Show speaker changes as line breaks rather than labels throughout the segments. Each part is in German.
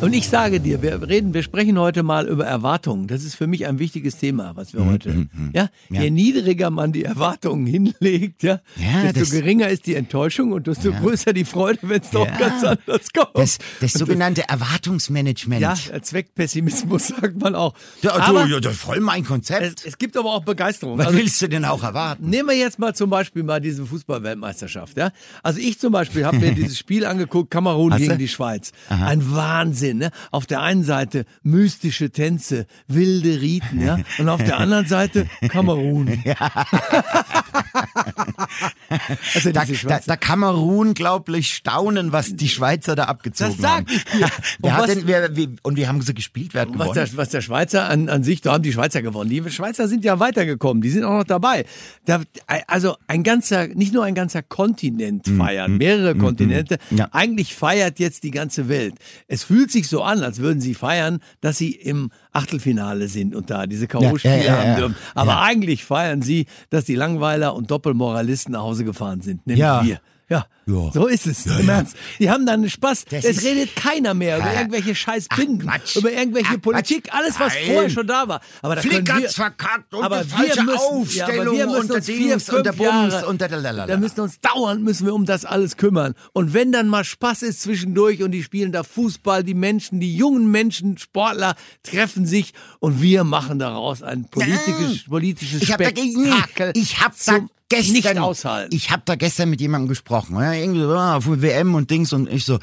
Und ich sage dir, wir reden, wir sprechen heute mal über Erwartungen. Das ist für mich ein wichtiges Thema, was wir heute. Ja,
Ja.
je niedriger man die Erwartungen hinlegt, ja,
Ja,
desto
das-
geringer ist die Enttäuschung und desto größer die Freude, wenn es doch
Ja.
ganz anders kommt.
Das, das sogenannte Erwartungsmanagement.
ja, Zweckpessimismus sagt man auch.
Ja, du,
aber
ja, das ist voll mein
es,
Konzept.
es gibt aber auch Begeisterung.
Was
Also,
willst du denn auch erwarten?
Nehmen wir jetzt mal zum Beispiel mal diese Fußball-Weltmeisterschaft. Ja? Also ich zum Beispiel habe mir dieses Spiel angeguckt, Kamerun
Hast du?
gegen die Schweiz. Ein Wahnsinn. Ne? Auf der einen Seite mystische Tänze, wilde Riten, ja, und auf der anderen Seite Kamerun. also
Da, da, da kann man unglaublich staunen, was die Schweizer da abgezogen
Das sag
haben. Wer
Und
hat
was-
denn, wer, wie, und wie haben sie gespielt? Wer hat
was
gewonnen?
der, was der Schweizer an, an sich, da haben die Schweizer gewonnen. Die Schweizer sind ja weitergekommen, die sind auch noch dabei. Da, also ein ganzer, nicht nur ein ganzer Kontinent feiern, mehrere Kontinente.
Ja.
Eigentlich feiert jetzt die ganze Welt. Es fühlt sich so an, als würden sie feiern, dass sie im Achtelfinale sind und da diese K.O.-Spiele
Ja,
haben dürfen. Aber eigentlich feiern sie, dass die Langweiler und Doppelmoralisten nach Hause gefahren sind. Nämlich
Ja.
wir. Ja,
Ja.
so ist es. Im Ernst. Die haben dann Spaß.
Das
es redet keiner mehr über
Ja.
irgendwelche scheiß
Ach,
Binden,
Quatsch.
über irgendwelche
Ach,
Politik, alles, was
Nein.
vorher schon da war. Aber da können
Flick
wir,
verkackt und
aber
falsche
wir müssen, ja, aber
Aufstellung der
uns vier,
Dings der Bums
Jahre,
und der Lalalala.
da müssen uns dauernd müssen wir um das alles kümmern. Und wenn dann mal Spaß ist zwischendurch und die spielen da Fußball, die Menschen, die jungen Menschen, Sportler treffen sich und wir machen daraus ein politisches, politisches
Ich habe da,
Spektakel.
ich hab
zum
gestern,
nicht aushalten.
ich habe da gestern mit jemandem gesprochen, ja, irgendwie so, ah, für WM und Dings und ich so,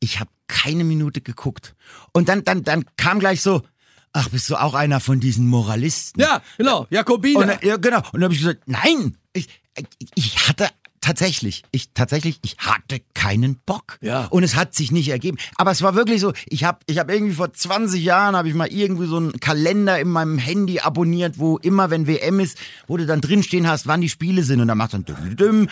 ich habe keine Minute geguckt. Und dann, dann, dann kam gleich so, ach, bist du auch einer von diesen Moralisten?
ja, genau, Jakobiner.
Und, ja, genau. Und dann habe ich gesagt, nein, ich, ich hatte tatsächlich, ich tatsächlich, ich hatte keinen Bock.
Ja.
Und es hat sich nicht ergeben. Aber es war wirklich so, ich habe ich hab irgendwie vor 20 Jahren, habe ich mal irgendwie so einen Kalender in meinem Handy abonniert, wo immer, wenn WM ist, wo du dann drinstehen hast, wann die Spiele sind. Und dann macht dann düm, düm.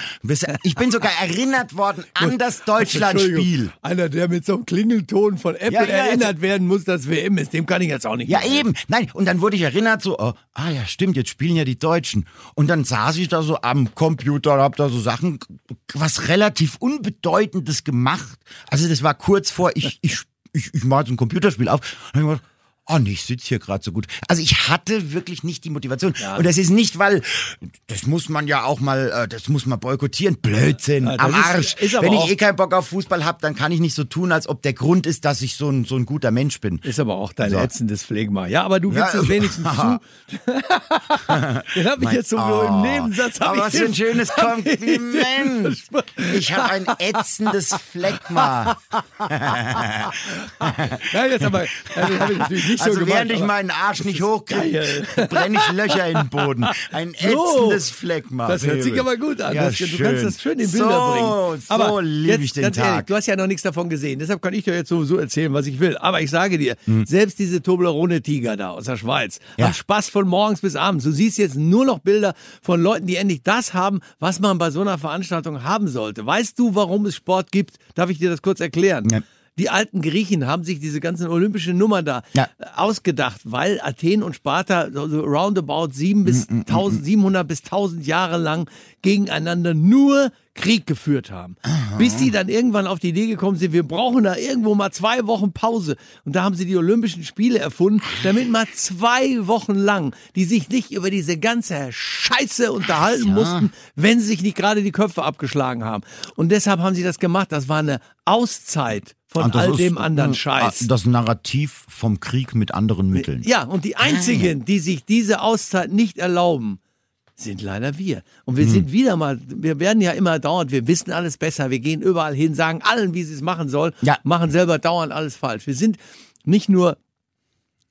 Ich bin sogar erinnert worden an das Deutschlandspiel.
Einer, der mit so einem Klingelton von Apple
Ja, ja,
erinnert werden muss, dass WM ist, dem kann ich jetzt auch nicht.
Ja,
mehr.
eben. Nein, und dann wurde ich erinnert, so, oh, ah ja, stimmt, jetzt spielen ja die Deutschen. Und dann saß ich da so am Computer und hab da so Sachen, was relativ Unbedeutendes gemacht. Also das war kurz vor, ich, ich, ich, ich mache jetzt ein Computerspiel auf. Und Oh nee, ich sitze hier gerade so gut. Also ich hatte wirklich nicht die Motivation. Und das ist nicht, weil, das muss man ja auch mal, äh, das muss man boykottieren. Blödsinn,
Ja,
am
ist-
Arsch.
ist aber
Wenn ich eh keinen Bock auf Fußball habe, dann kann ich nicht so tun, als ob der Grund ist, dass ich so ein, so ein guter Mensch bin.
Ist aber auch dein
So.
ätzendes Phlegma. Ja, aber du gibst
Ja.
es wenigstens zu. Den habe ich jetzt so
Oh,
im Nebensatz.
Aber was für ein schönes Kompliment. Ich habe ein ätzendes Phlegma.
Ja, jetzt aber, also habe ich natürlich nicht so
Also
gemacht.
während ich meinen Arsch nicht hochkriege, brenne ich Löcher in den Boden. Ein
So.
ätzendes Phlegma.
Das hört sich aber gut an.
Ja,
das, du
schön.
kannst das schön in Bilder
so,
bringen.
So
Aber
liebe
jetzt,
ich den
ganz
Tag.
Ehrlich, du hast ja noch nichts davon gesehen. Deshalb kann ich dir jetzt sowieso erzählen, was ich will. Aber ich sage dir,
Hm.
selbst diese Toblerone-Tiger da aus der Schweiz
Ja.
haben Spaß von morgens bis abends. Du siehst jetzt nur noch Bilder von Leuten, die endlich das haben, was man bei so einer Veranstaltung haben sollte. Weißt du, warum es Sport gibt? Darf ich dir das kurz erklären?
Ja.
Die alten Griechen haben sich diese ganzen olympischen Nummer da
Ja.
äh, ausgedacht, weil Athen und Sparta so roundabout sieben bis
Mm,
1000, 700 bis 1000 Jahre lang gegeneinander nur Krieg geführt haben. Bis die dann irgendwann auf die Idee gekommen sind, wir brauchen da irgendwo mal zwei Wochen Pause. Und da haben sie die Olympischen Spiele erfunden, damit mal zwei Wochen lang die sich nicht über diese ganze Scheiße unterhalten mussten, wenn sie sich nicht gerade die Köpfe abgeschlagen haben. Und deshalb haben sie das gemacht. Das war eine Auszeit von all
ist,
dem anderen Scheiß.
Das Narrativ vom Krieg mit anderen Mitteln.
Ja, und die einzigen, die sich diese Auszeit nicht erlauben, sind leider wir. Und wir
Hm.
sind wieder mal, wir werden ja immer dauernd, wir wissen alles besser, wir gehen überall hin, sagen allen, wie sie es machen sollen,
Ja.
machen selber dauernd alles falsch. Wir sind nicht nur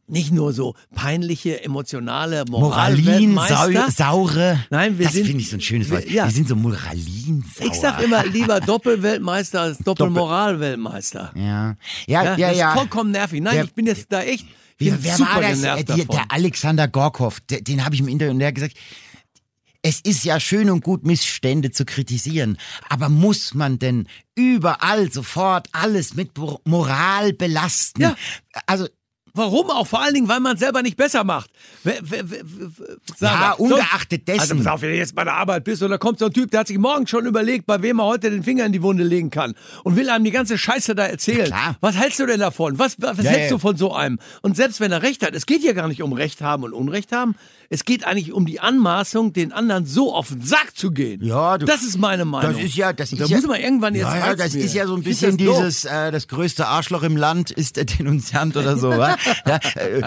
nicht nur so peinliche, emotionale
Moralin,
Moralweltmeister.
sau, saure.
Nein, wir
das
sind-
finde ich so ein schönes Wort.
wir- ja.
Wir sind so moralin, sauer.
Ich sag immer lieber Doppelweltmeister als Doppelmoralweltmeister.
Ja, ja,
Ja,
ja.
das
ja.
ist vollkommen nervig. Nein,
Der-
ich bin jetzt da echt
Wie, wer war das?
genervt
Äh, der Alexander Gorkov, der, den habe ich im Interview und der hat gesagt, es ist ja schön und gut, Missstände zu kritisieren, aber muss man denn überall sofort alles mit Mo- Moral belasten?
Ja.
Also,
Warum auch? Vor allen Dingen, weil man es selber nicht besser macht. Wer- wer- wer- wer- sag
Ja,
mal.
ungeachtet dessen.
Also pass auf, wenn du jetzt bei der Arbeit bist und da kommt so ein Typ, der hat sich morgen schon überlegt, bei wem er heute den Finger in die Wunde legen kann und will einem die ganze Scheiße da erzählen.
klar.
Was hältst du denn davon? Was, was
Ja,
hältst
ja.
du von so einem? Und selbst wenn er Recht hat, es geht hier gar nicht um Recht haben und Unrecht haben. Es geht eigentlich um die Anmaßung, den anderen so auf den Sack zu gehen.
Ja, du-
das ist meine Meinung.
Das ist ja, das ist
da
ja,
muss man irgendwann jetzt
ja, ja, das
mir.
ist ja so ein bisschen
doof.
dieses, äh, das größte Arschloch im Land ist der Denunziant oder so, wa? ja, äh,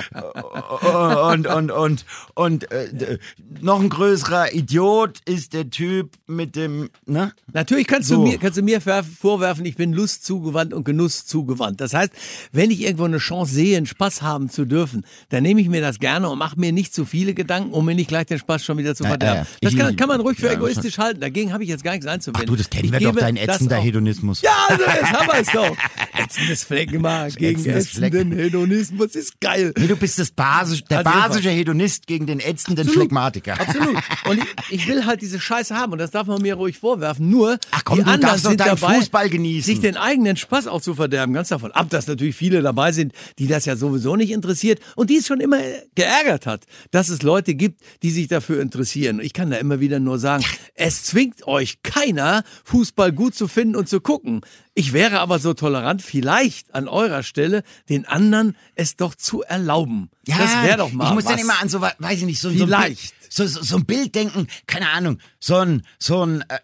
und und und und äh, noch ein größerer Idiot ist der Typ mit dem, ne?
Natürlich kannst,
So.
du mir, kannst du mir vorwerfen, ich bin Lust zugewandt und Genuss zugewandt. Das heißt, wenn ich irgendwo eine Chance sehe, einen Spaß haben zu dürfen, dann nehme ich mir das gerne und mache mir nicht zu viele Gedanken, um mir nicht gleich den Spaß schon wieder zu verderben.
ja, ja.
Das kann, kann man ruhig für
ja,
egoistisch halten. Dagegen habe ich jetzt gar nichts einzuwenden.
Ach du, das kennen
Ich
wir doch, dein ätzender Hedonismus.
Ja, also jetzt haben wir es doch. Ätzendes Phlegma gegen
Ätzendes
ätzenden Hedonismus ist geil.
Nee, du bist das basisch, der
Also
basische Hedonist gegen den ätzenden
Absolut.
Phlegmatiker.
Absolut. Und ich, ich will halt diese Scheiße haben und das darf man mir ruhig vorwerfen. Nur
Ach komm,
die
du
anderen sind dabei,
Fußball genießen.
sich den eigenen Spaß auch zu verderben. Ganz davon ab, dass natürlich viele dabei sind, die das ja sowieso nicht interessiert und die es schon immer geärgert hat, dass es Leute gibt, die sich dafür interessieren. Ich kann da immer wieder nur sagen, es zwingt euch keiner, Fußball gut zu finden und zu gucken. Ich wäre aber so tolerant, vielleicht an eurer Stelle, den anderen es doch zu erlauben. das wäre doch mal
Ich muss
was.
dann immer an so, weiß ich nicht, so,
Vielleicht.
so, ein Bild, so, so, so ein Bild denken, keine Ahnung, so ein, so ein äh,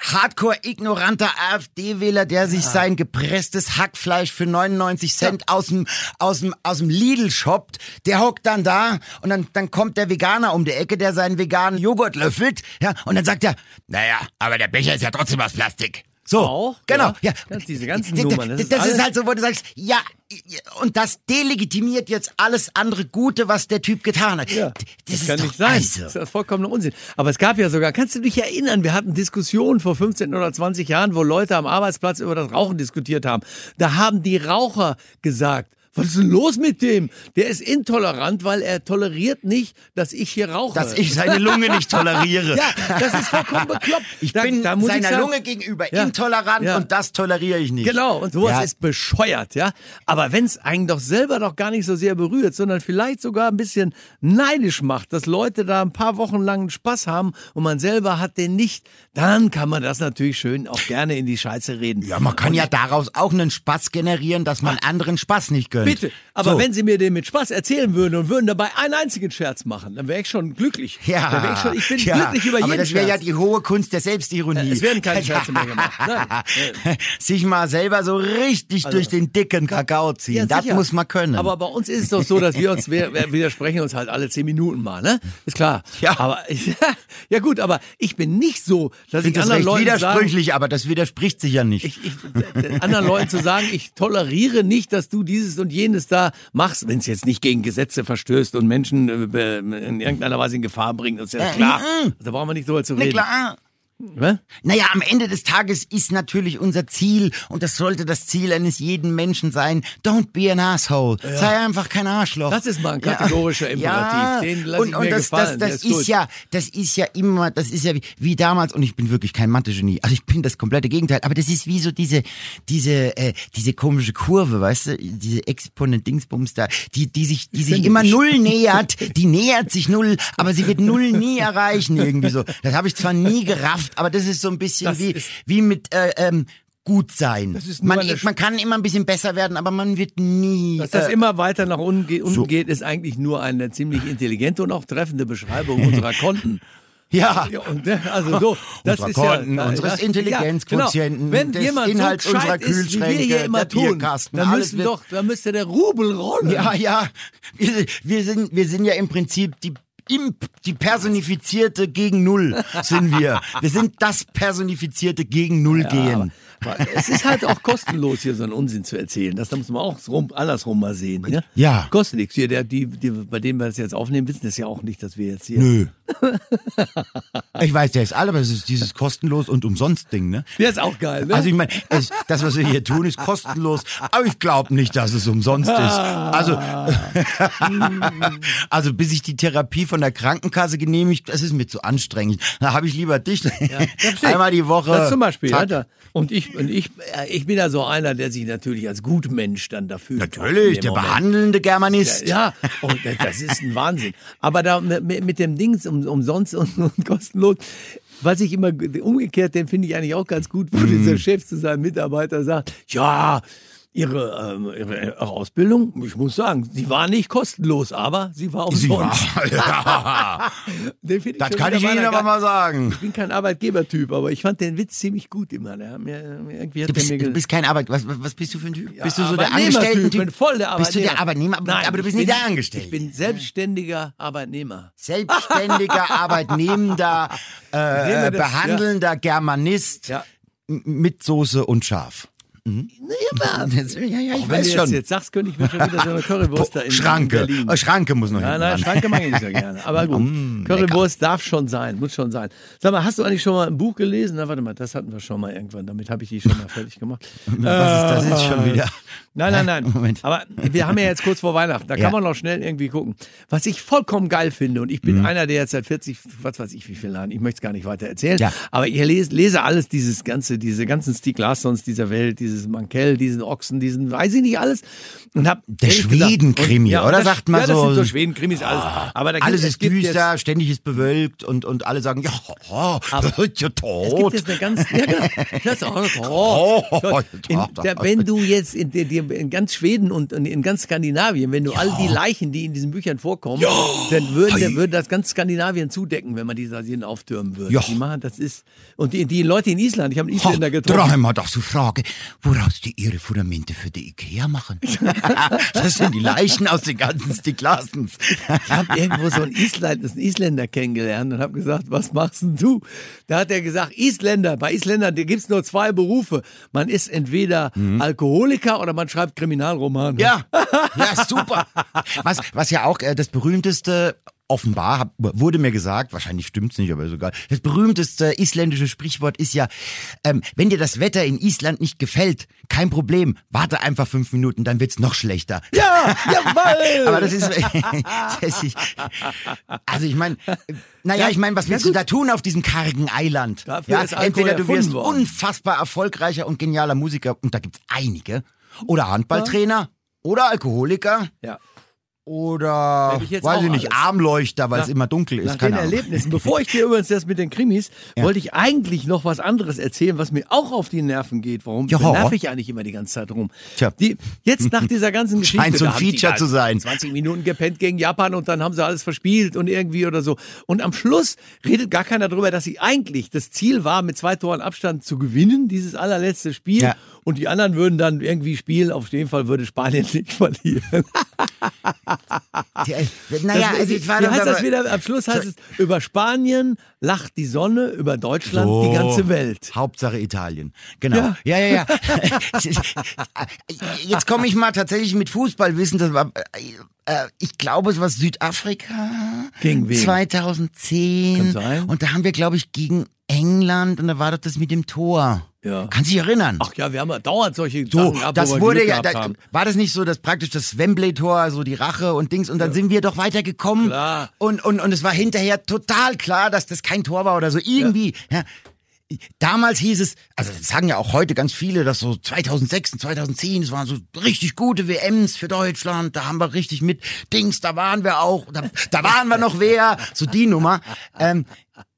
Hardcore-ignoranter AfD-Wähler, der sich sein gepresstes Hackfleisch für 99 Cent aus dem aus dem aus dem Lidl shoppt, der hockt dann da und dann dann kommt der Veganer um die Ecke, der seinen veganen Joghurt löffelt, ja, und dann sagt er, naja, aber der Becher ist ja trotzdem aus Plastik. So,
Auch,
genau,
ja.
ja.
Diese ganzen Nummern, das
Das,
ist
ist, halt so, wo du sagst, ja, und das delegitimiert jetzt alles andere Gute, was der Typ getan hat.
Ja, das,
ist
kann nicht sein.
Also.
Das ist vollkommener Unsinn. Aber es gab ja sogar, kannst du dich erinnern, wir hatten Diskussionen vor 15 oder 20 Jahren, wo Leute am Arbeitsplatz über das Rauchen diskutiert haben. Da haben die Raucher gesagt, was ist denn los mit dem? Der ist intolerant, weil er toleriert nicht, dass ich hier rauche.
Dass ich seine Lunge nicht toleriere.
ja, das ist vollkommen bekloppt.
Ich
Da-
bin
da muss ich
seiner
sagen-
Lunge gegenüber
Ja.
intolerant
Ja.
und das toleriere ich nicht.
Genau, und sowas
Ja.
ist bescheuert, ja. Aber wenn es einen doch selber doch gar nicht so sehr berührt, sondern vielleicht sogar ein bisschen neidisch macht, dass Leute da ein paar Wochen lang Spaß haben und man selber hat den nicht, dann kann man das natürlich schön auch gerne in die Scheiße reden.
Ja, man kann ja daraus auch einen Spaß generieren, dass man anderen Spaß nicht gönnt.
Bitte, aber
so.
wenn Sie mir den mit Spaß erzählen würden und würden dabei einen einzigen Scherz machen, dann wäre ich schon glücklich.
Ja,
dann wär ich, schon, ich bin
ja,
glücklich über jeden
aber das wäre ja die hohe Kunst der Selbstironie.
Äh, es werden keine Scherze mehr gemacht. Nein.
Sich mal selber so richtig durch den dicken Kakao ziehen.
Ja,
das
sicher.
muss man können.
Aber bei uns ist es doch so, dass wir uns, widersprechen uns halt alle zehn Minuten mal, ne? Ist klar.
Ja.
Aber, ja gut, aber ich bin nicht so, dass
ich
ich anderen Leuten sagen,
widersprüchlich, aber das widerspricht sich ja nicht.
ich, ich, äh, anderen Leuten zu sagen, ich toleriere nicht, dass du dieses und jenes da machst, wenn es jetzt nicht gegen Gesetze verstößt und Menschen äh, in irgendeiner Weise in Gefahr bringt, ist ja
Äh,
klar.
mm.
Da brauchen wir nicht drüber zu reden.
klar.
Ne?
Naja, am Ende des Tages ist natürlich unser Ziel, und das sollte das Ziel eines jeden Menschen sein, don't be an asshole. Sei einfach kein Arschloch.
Das ist mal ein kategorischer Imperativ. Den lass
und,
ich
und
mir
das,
gefallen.
Das,
ist
das ist
gut.
ja, das ist ja immer, das ist ja wie, wie damals, und ich bin wirklich kein Mathe-Genie, also ich bin das komplette Gegenteil, aber das ist wie so diese, diese, äh, diese komische Kurve, weißt du, diese Exponent-Dingsbums da, die, die sich, die sich immer null nähert, die nähert sich null, aber sie wird null nie erreichen irgendwie so. Das habe ich zwar nie gerafft, aber das ist so ein bisschen
Das
wie, wie mit, äh, ähm, gut sein. Man, man kann immer ein bisschen besser werden, aber man wird nie.
Dass das
äh,
immer weiter nach unten geht, unten
so.
geht, ist eigentlich nur eine ziemlich intelligente und auch treffende Beschreibung unserer Konten.
ja.
Ja, und, äh, also so, das ist ja,
Konten,
äh,
unseres
das-
Intelligenzquotienten,
Ja, genau. Wenn
des
jemand
Inhalts
so
unserer
ist, wie wir hier
Kühlschränke,
immer
der
tun,
Bierkasten,
dann, müssen doch, dann müsste der Rubel rollen.
Ja, ja. Wir, wir, sind, wir sind ja im Prinzip die, die personifizierte gegen Null sind wir. Wir sind das personifizierte gegen Null gehen.
Aber es ist halt auch kostenlos, hier so einen Unsinn zu erzählen. Das muss man auch rum, andersrum mal sehen. Ja.
Ja.
Kostet nichts. Hier, der, die, die, bei denen wir das jetzt aufnehmen, wissen das ja auch nicht, dass wir jetzt hier.
Nö. Ich weiß, der ist alle, aber es ist dieses kostenlos und umsonst Ding, ne?
Der ist auch geil, ne?
Also ich meine, das, was wir hier tun, ist kostenlos, aber ich glaube nicht, dass es umsonst ist. Also, also bis ich die Therapie von der Krankenkasse genehmigt, das ist mir zu anstrengend. Da habe ich lieber dich
Ja,
einmal die Woche.
Das zum Beispiel, da. Und ich Und ich, äh, ich bin ja so einer, der sich natürlich als Gutmensch dann dafür.
Natürlich, der behandelnde Germanist.
Ja, und das- das ist ein Wahnsinn. Aber da mit, dem Dings um, umsonst und, und kostenlos, was ich immer umgekehrt, den finde ich eigentlich auch ganz gut, wo
Mhm.
dieser Chef zu seinem Mitarbeiter sagt, ja, Ihre, ähm, ihre, ihre Ausbildung, ich muss sagen, sie war nicht kostenlos, aber sie war
Sie
umsonst.
war, ja, das kann ich Ihnen aber mal sagen.
Ich bin kein Arbeitgebertyp, aber ich fand den Witz ziemlich gut immer. Der hat mir, irgendwie hat
Du bist,
mir
du bist kein Arbeit. Was, was bist du für ein Typ?
Ja,
bist du so der
Arbeitnehmertyp,
Angestellten-Typ?
bin voll der
Bist du der
Arbeitnehmer.
Arbeitnehmer?
Nein,
aber du bist
ich
nicht
bin-
der Angestellte.
Ich bin selbstständiger Arbeitnehmer.
Selbstständiger, arbeitnehmender, äh, äh,
das,
behandelnder Germanist
Ja.
mit Soße und Schaf.
Ja,
Jetzt- Ja, ja, ich
Wenn
weiß
du jetzt,
schon.
jetzt sagst, könnte ich mir schon wieder so eine Currywurst da in,
Schranke.
Berlin.
Oh, Schranke muss noch
Nein, nein,
ran.
Schranke mag ich nicht so gerne. Aber gut,
Mm,
Currywurst darf schon sein, muss schon sein. Sag mal, hast du eigentlich schon mal ein Buch gelesen? Na, warte mal, das hatten wir schon mal irgendwann. Damit habe ich die schon mal fertig gemacht.
Was ist das jetzt schon wieder?
Nein, nein, nein.
Moment.
Aber wir haben ja jetzt kurz vor Weihnachten. Da
Ja.
kann man noch schnell irgendwie gucken. Was ich vollkommen geil finde, und ich
Mhm.
bin einer, der jetzt seit 40, was weiß ich, wie vielen Jahren, ich möchte es gar nicht weiter erzählen,
Ja.
aber ich lese, lese alles, dieses ganze, diese ganzen Stieg Larssons dieser Welt, dieses Mankell, diesen Ochsen, diesen, weiß ich nicht alles. Und hab
Der Schwedenkrimi,
ja,
oder
das,
sagt man
ja, das
so?
sind so Schwedenkrimis, alles. Aber da gibt,
Alles
es
ist
gibt jetzt-
düster, ständig ist bewölkt und, und alle sagen, ja, oh, ja
Es gibt
tot.
jetzt eine ganz, ja, genau, das oh,
Oh,
in, der, wenn du jetzt in, in ganz Schweden und in, ganz Skandinavien, wenn du all die Leichen, die in diesen Büchern vorkommen, dann würde,
Hey.
würde das ganz Skandinavien zudecken, wenn man die Sardinen auftürmen würde.
Ja.
Die machen, das ist, und die, die Leute in Island, ich habe einen Isländer
Ha,
getroffen.
Dreimal darfst du fragen, woraus die ihre Fundamente für die Ikea machen. das sind die Leichen aus den ganzen Stieg Larsens.
Ich habe irgendwo so einen, Island, einen Isländer kennengelernt und habe gesagt, was machst denn du? Da hat er gesagt, Isländer, bei Isländern gibt es nur zwei Berufe. Man ist entweder Alkoholiker oder man schreibt Kriminalromane.
Ja, ja, super. Was, was ja auch äh, das berühmteste offenbar hab, wurde mir gesagt, wahrscheinlich stimmt's nicht, aber sogar das berühmteste isländische Sprichwort ist ja, ähm, wenn dir das Wetter in Island nicht gefällt, kein Problem, warte einfach fünf Minuten, dann wird's noch schlechter.
Ja, jawoll!
Aber das ist, das ist also ich meine, naja, ich meine, was willst du da tun auf diesem kargen Eiland?
Dafür
ja, entweder du wirst
worden.
unfassbar erfolgreicher und genialer Musiker und da gibt's einige, oder Handballtrainer, oder Alkoholiker,
ja.
oder
ich
weiß ich nicht,
alles.
Armleuchter, weil es immer dunkel ist.
Nach den
keine Ahnung.
Erlebnissen, bevor ich dir übrigens das mit den Krimis, wollte ich eigentlich noch was anderes erzählen, was mir auch auf die Nerven geht. Warum
Ja.
nerv ich eigentlich immer die ganze Zeit rum?
Tja.
Die, jetzt nach dieser ganzen Geschichte.
Scheint so ein Feature zu sein.
20 Minuten gepennt gegen Japan und dann haben sie alles verspielt und irgendwie oder so. Und am Schluss redet gar keiner darüber, dass sie eigentlich das Ziel war, mit zwei Toren Abstand zu gewinnen, dieses allerletzte Spiel.
Ja.
Und die anderen würden dann irgendwie spielen. Auf jeden Fall würde Spanien nicht verlieren.
Äh, Naja,
Das-
also ich war
wie heißt das wieder? Am Schluss heißt es, über Spanien lacht die Sonne, über Deutschland die ganze Welt.
Hauptsache Italien. Genau.
Ja.
Ja, ja, ja. Jetzt komme ich mal tatsächlich mit Fußballwissen. Das war, äh, ich glaube, es war Südafrika.
Gegen wen?
2010.
Kann sein.
Und da haben wir, glaube ich, gegen England und da war doch das mit dem Tor.
Ja.
Kannst dich erinnern?
Ach ja, wir haben ja dauernd solche
So,
Sachen wo
das
wir
wurde ja, da,
haben.
war das nicht so, dass praktisch das Wembley-Tor, so die Rache und Dings, und dann sind wir doch weitergekommen.
Klar.
Und, und, und es war hinterher total klar, dass das kein Tor war oder so irgendwie. Ja. Damals hieß es, also das sagen ja auch heute ganz viele, dass so 2006 und 2010, es waren so richtig gute WMs für Deutschland, da haben wir richtig mit Dings, da waren wir auch, da, da waren wir noch wer, so die Nummer. Ähm,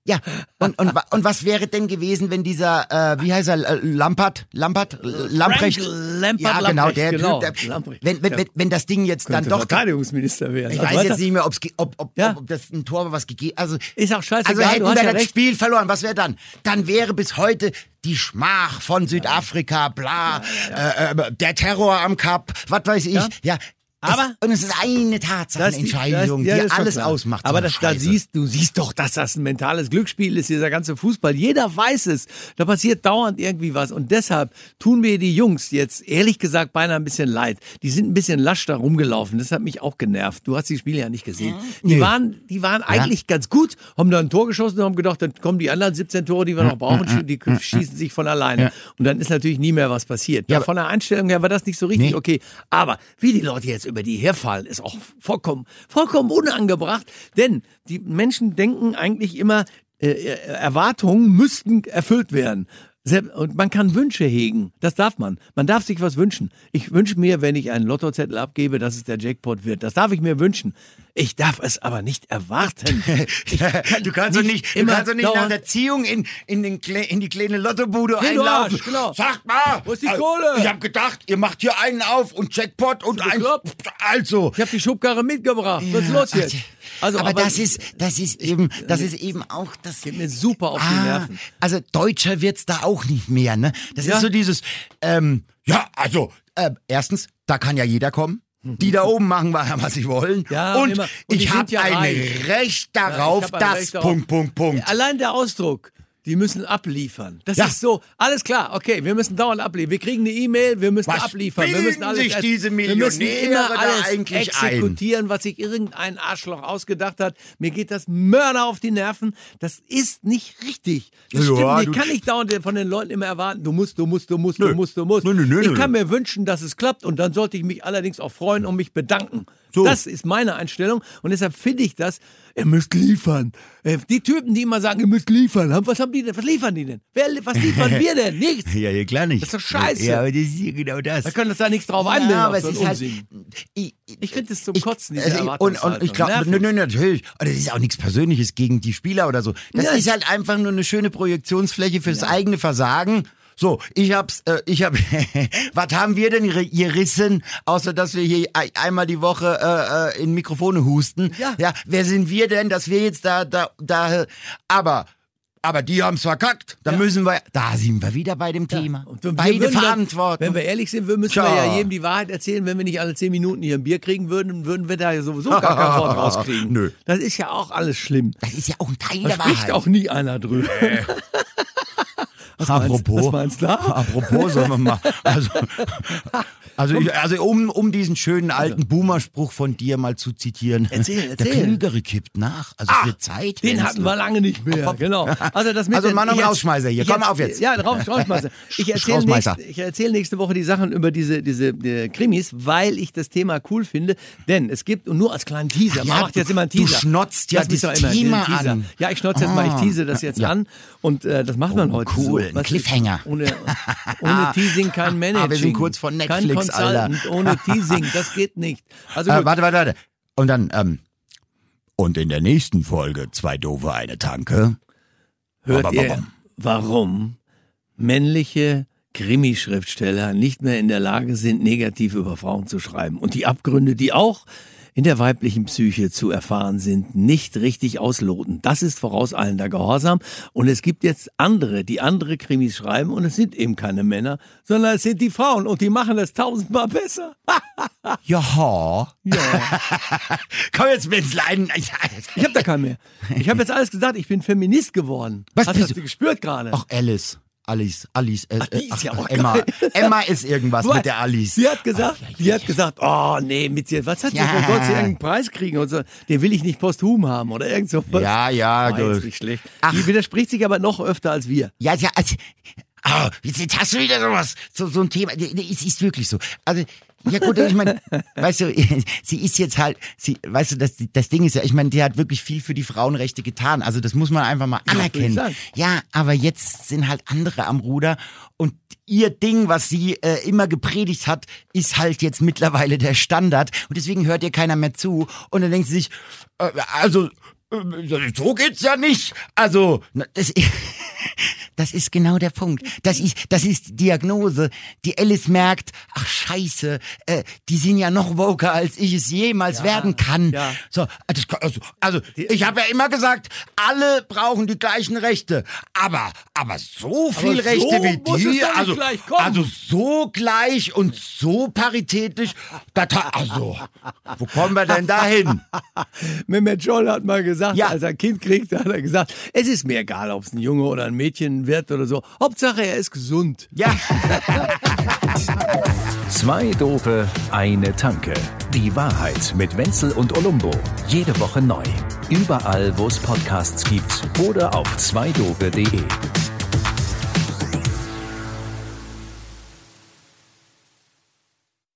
ja, und, und, und was wäre denn gewesen, wenn dieser, äh, wie heißt er, Lampert, Lampert, Lamprecht?
Lampert,
ja, genau,
Lamprecht,
der
genau,
Typ, der,
Lamprecht.
wenn, wenn, wenn, wenn das Ding jetzt dann doch
Verteidigungsminister werden.
ich
Aber
weiß
weiter.
jetzt nicht mehr, ob, ob,
Ja.
ob das ein Tor war, was gegeben Also,
Ist auch scheißegal,
Also hätten wir
ja
das
recht.
Spiel verloren, was wäre dann? Dann wäre bis heute die Schmach von Südafrika, bla, Äh, äh, der Terror am Kap, was weiß ich. Ja.
Aber-
es, und es ist eine Tatsachenentscheidung,
das- ja,
die
das ist schon
alles ausmacht.
Aber das, da siehst, du siehst doch, dass das ein mentales Glücksspiel ist, dieser ganze Fußball. Jeder weiß es. Da passiert dauernd irgendwie was. Und deshalb tun mir die Jungs jetzt ehrlich gesagt beinahe ein bisschen leid. Die sind ein bisschen lasch da rumgelaufen. Das hat mich auch genervt. Du hast die Spiele ja nicht gesehen. Die
Nee.
waren, die waren eigentlich ganz gut, haben da ein Tor geschossen und haben gedacht, dann kommen die anderen 17 Tore, die wir noch brauchen, die schießen sich von alleine. Und dann ist natürlich nie mehr was passiert.
Ja,
Ja, von der Einstellung her war das nicht so richtig
Nee.
okay. Aber wie die Leute jetzt über die herfallen, ist auch vollkommen, vollkommen unangebracht. Denn die Menschen denken eigentlich immer, äh, Erwartungen müssten erfüllt werden. Und man kann Wünsche hegen. Das darf man. Man darf sich was wünschen. Ich wünsche mir, wenn ich einen Lottozettel abgebe, dass es der Jackpot wird. Das darf ich mir wünschen. Ich darf es aber nicht erwarten. Kann
du kannst doch nicht, du
immer
kannst doch nicht nach der Ziehung in, in, den, in die kleine Lottobude
Hey, du
einlaufen.
Arsch, genau.
Sagt mal,
Wo ist die
äh,
Kohle?
Ich hab gedacht, ihr macht hier einen auf und Jackpot und ein. Also.
Ich habe die Schubkarre mitgebracht. Was ist los jetzt? Also,
aber, das ist, das ist eben, das ist eben auch das.
Geht mir super auf die Nerven.
Also deutscher wird's da auch nicht mehr, ne? Das
Ja.
ist so dieses, ähm, ja, also, äh, erstens, da kann ja jeder kommen. Die da oben machen, was sie wollen.
Ja,
und.
Und
ich habe
ja
ein
reich.
Recht
Ja,
darauf,
ich hab ein
dass
Recht.
Punkt, Punkt, Punkt.
Allein der Ausdruck. Die müssen abliefern. Das
Ja.
ist so, alles klar, okay, wir müssen dauernd abliefern. Wir kriegen eine E-Mail, wir müssen
Was
abliefern. Wir müssen alles
sich diese
wir müssen
Millionäre
immer
da
alles
eigentlich ein?
exekutieren, was sich irgendein Arschloch ausgedacht hat. Mir geht das Mörder auf die Nerven. Das ist nicht richtig. Das
Ja,
stimmt nicht.
du-
Ich kann nicht dauernd von den Leuten immer erwarten, du musst, du musst, du musst, du
Nö.
musst, du musst.
Nö, nö,
ich kann mir wünschen, dass es klappt und dann sollte ich mich allerdings auch freuen und mich bedanken.
So.
Das ist meine Einstellung und deshalb finde ich das, ihr müsst liefern. Äh, Die Typen, die immer sagen, ihr müsst liefern, was haben die denn? Was liefern die denn? Wer, was liefern wir denn? Nichts.
Ja, ja, klar nicht.
Das ist doch scheiße.
Ja, aber das ist ja genau das.
Da können uns da nichts drauf
ja, aber
auf
es ist halt, ich,
Ich finde es zum
ich-
Kotzen, diese
also ich- und, und ich glaube, nö, nö, natürlich. Und das ist auch nichts Persönliches gegen die Spieler oder so. Das
Ja.
ist halt einfach nur eine schöne Projektionsfläche fürs eigene Versagen. So, ich hab's, äh, ich hab, was haben wir denn ri- gerissen, außer dass wir hier ei- einmal die Woche äh, äh, in Mikrofone husten?
Ja.
ja. Wer sind wir denn, dass wir jetzt da, da, da, aber, aber die haben's verkackt. Da
Ja.
müssen wir, da sind wir wieder bei dem Thema.
Und
Beide
dann-
verantworten.
Wenn wir ehrlich sind, wir müssen
Tja.
wir ja jedem die Wahrheit erzählen. Wenn wir nicht alle zehn Minuten hier ein Bier kriegen würden, würden wir da ja sowieso gar kein Wort rauskriegen.
Nö.
Das ist ja auch alles schlimm.
das ist ja auch ein Teil
Da
der
spricht
Wahrheit.
auch nie einer drüber. Was
Apropos,
Meinst, was meinst du
apropos, sollen wir mal, also, also, ich, also um, um diesen schönen alten Boomer-Spruch von dir mal zu zitieren.
Erzähl,
Der
erzähl.
Klügere kippt nach. Also es wird Zeit.
Den hatten wir lange nicht mehr, genau. Also, das mit
Also Mann und
ich erz-
Rausschmeißer hier. Komm auf jetzt.
Ja, raus, Rausschmeißer. Ich erzähle nächste, ich erzähl nächste Woche die Sachen über diese, diese äh, Krimis, weil ich das Thema cool finde. Denn es gibt, und nur als kleinen Teaser, man
Ja,
macht jetzt
du-
immer einen
du
Teaser.
schnotzt ja das Thema an.
Ja, ich schnotze jetzt mal, ich
Ah.
tease das jetzt
Ja.
an. Und äh, das macht man
Oh,
heute
cool. Ein
du,
Cliffhanger.
Ohne, ohne Teasing kein Managing.
Ah, wir sind kurz vor
kein
Netflix, Alter.
Consultant, ohne Teasing, das geht nicht. Also
Äh, warte, warte, warte. Und dann, ähm, und in der nächsten Folge zwei doofe, eine Tanke.
Hört
Bam, bam,
ihr, warum männliche Krimischriftsteller nicht mehr in der Lage sind, negativ über Frauen zu schreiben und die Abgründe, die auch in der weiblichen Psyche zu erfahren sind, nicht richtig ausloten. Das ist vorauseilender Gehorsam. Und es gibt jetzt andere, die andere Krimis schreiben und es sind eben keine Männer, sondern es sind die Frauen und die machen das tausendmal besser.
Jaha.
Ja.
Komm jetzt mit Leiden.
Ich habe da keinen mehr. Ich habe jetzt alles gesagt, ich bin Feminist geworden.
Was
Hast du
du?
das gespürt gerade?
Ach, Alice. Alice, Alice, äh,
Ach, die ist
ach,
ja auch
Emma.
geil.
Emma ist irgendwas mit der Alice.
Sie hat gesagt, die hat gesagt, oh nee, mit dir, was hat sie,
Ja.
ja. soll sie irgendeinen Preis kriegen und so, den will ich nicht posthum haben oder irgend sowas.
Ja, ja,
oh, ist nicht schlecht.
Ach.
Die widerspricht sich aber noch öfter als wir.
Ja, ja, also, oh, jetzt, hast du wieder sowas, so, so ein Thema. Es ist wirklich so. Also, ja gut, ich meine, weißt du, sie ist jetzt halt, sie, weißt du, das, das Ding ist ja, ich meine, die hat wirklich viel für die Frauenrechte getan. Also das muss man einfach mal anerkennen. Ja, aber jetzt sind halt andere am Ruder und ihr Ding, was sie äh, immer gepredigt hat, ist halt jetzt mittlerweile der Standard und deswegen hört ihr keiner mehr zu und dann denkt sie sich, äh, also so geht's ja nicht. Also, das, das ist genau der Punkt. Das ist, das ist die Diagnose. Die Alice merkt, ach scheiße, äh, die sind ja noch woker, als ich es jemals werden kann.
ja.
So, das, kann- also, also ich habe ja immer gesagt, alle brauchen die gleichen Rechte. Aber, aber so viel
so
Rechte wie
muss es
die, also, also so gleich und so paritätisch, das, also, wo kommen wir denn dahin?
Mehmet Scholl hat mal gesagt,
Ja.
als er ein Kind kriegt, hat er gesagt, es ist mir egal, ob es ein Junge oder ein Mädchen wird oder so. Hauptsache, er ist gesund.
Ja.
Zwei Dope, eine Tanke. Die Wahrheit mit Wenzel und Olumbo. Jede Woche neu. Überall, wo es Podcasts gibt oder auf zweidope.de.